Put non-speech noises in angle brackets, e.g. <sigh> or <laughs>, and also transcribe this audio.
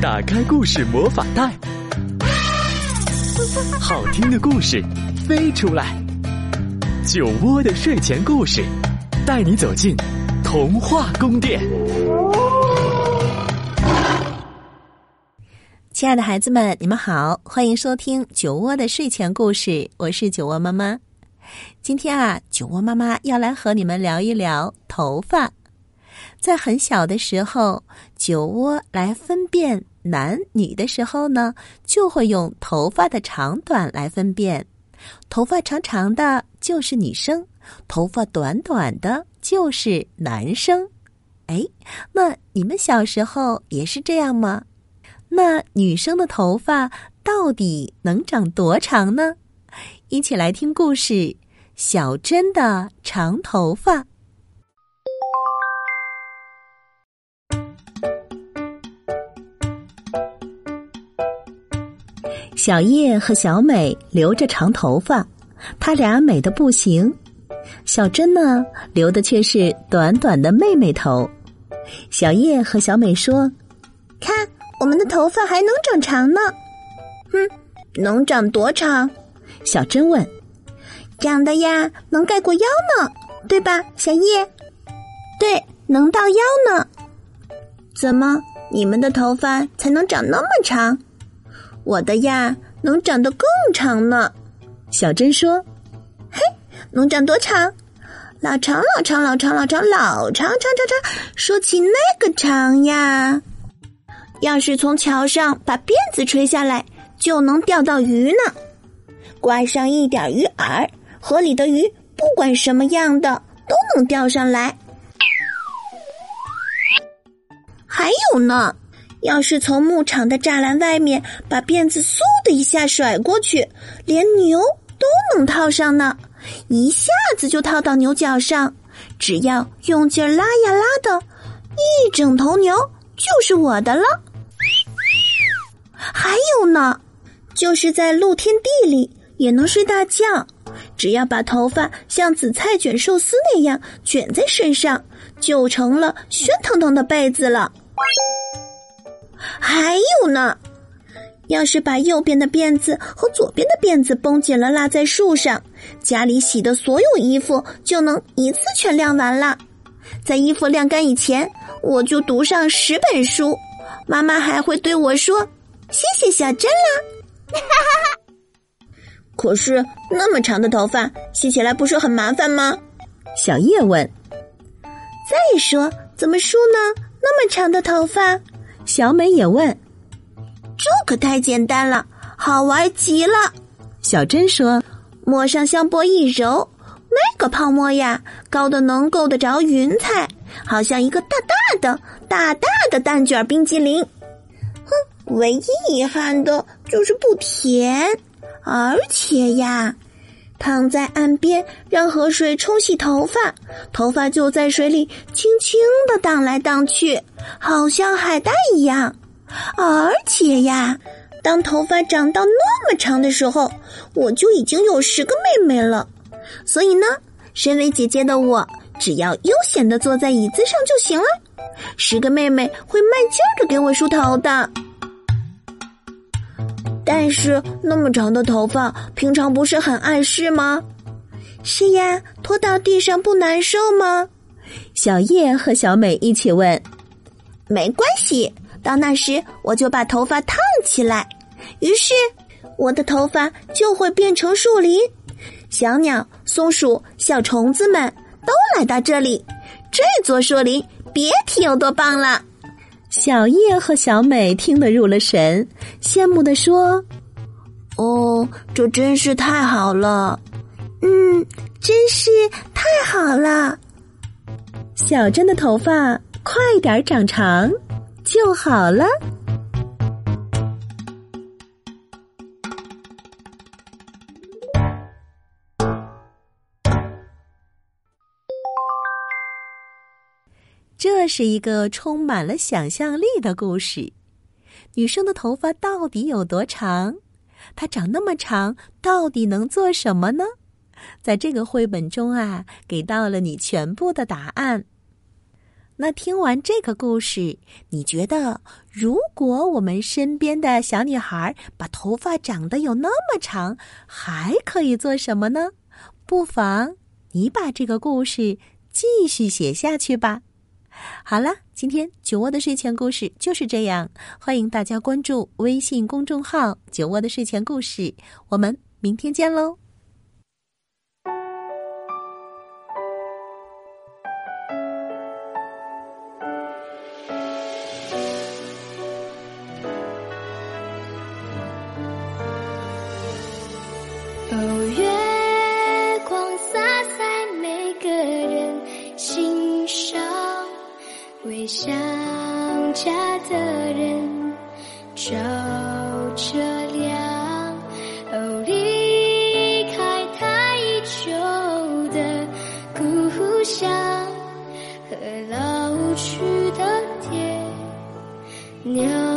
打开故事魔法袋，好听的故事飞出来。酒窝的睡前故事，带你走进童话宫殿。亲爱的孩子们，你们好，欢迎收听酒窝的睡前故事，我是酒窝妈妈。今天啊，酒窝妈妈要来和你们聊一聊头发。在很小的时候，酒窝来分辨男女的时候呢，就会用头发的长短来分辨。头发长长的就是女生，头发短短的就是男生。哎，那你们小时候也是这样吗？那女生的头发到底能长多长呢？一起来听故事：小珍的长头发。小叶和小美留着长头发，她俩美的不行。小珍呢，留的却是短短的妹妹头。小叶和小美说：“看，我们的头发还能长长呢。”“哼，能长多长？”小珍问。“长的呀，能盖过腰呢，对吧，小叶？”“对，能到腰呢。”“怎么，你们的头发才能长那么长？”我的呀，能长得更长呢。小珍说：“嘿，能长多长？老长，老长，老长，老长，老长，长，长，长。说起那个长呀，要是从桥上把辫子吹下来，就能钓到鱼呢。挂上一点鱼饵，河里的鱼不管什么样的都能钓上来。还有呢。”要是从牧场的栅栏外面把辫子嗖的一下甩过去，连牛都能套上呢，一下子就套到牛角上。只要用劲拉呀拉的，一整头牛就是我的了。还有呢，就是在露天地里也能睡大觉，只要把头发像紫菜卷寿司那样卷在身上，就成了喧腾腾的被子了。还有呢，要是把右边的辫子和左边的辫子绷紧了，落在树上，家里洗的所有衣服就能一次全晾完了。在衣服晾干以前，我就读上十本书，妈妈还会对我说：“谢谢小珍啦。” <laughs> 可是那么长的头发，洗起来不是很麻烦吗？小叶问。再说，怎么梳呢？那么长的头发。小美也问：“这可太简单了，好玩极了。”小珍说：“抹上香波一揉，那个泡沫呀，高的能够得着云彩，好像一个大大的、大大的蛋卷冰激凌。哼，唯一遗憾的就是不甜，而且呀。”躺在岸边，让河水冲洗头发，头发就在水里轻轻的荡来荡去，好像海带一样。而且呀，当头发长到那么长的时候，我就已经有十个妹妹了。所以呢，身为姐姐的我，只要悠闲的坐在椅子上就行了。十个妹妹会卖劲儿的给我梳头的。但是那么长的头发，平常不是很碍事吗？是呀，拖到地上不难受吗？小叶和小美一起问。没关系，到那时我就把头发烫起来，于是我的头发就会变成树林。小鸟、松鼠、小虫子们都来到这里，这座树林别提有多棒了。小叶和小美听得入了神，羡慕地说：“哦，这真是太好了！嗯，真是太好了。小珍的头发快点长长就好了。”这是一个充满了想象力的故事。女生的头发到底有多长？它长那么长，到底能做什么呢？在这个绘本中啊，给到了你全部的答案。那听完这个故事，你觉得如果我们身边的小女孩把头发长得有那么长，还可以做什么呢？不妨你把这个故事继续写下去吧。好了，今天酒窝的睡前故事就是这样。欢迎大家关注微信公众号“酒窝的睡前故事”，我们明天见喽。哦，月光洒在每个人心上，为想家的人照着亮。哦，离开太久的故乡和老去的爹娘。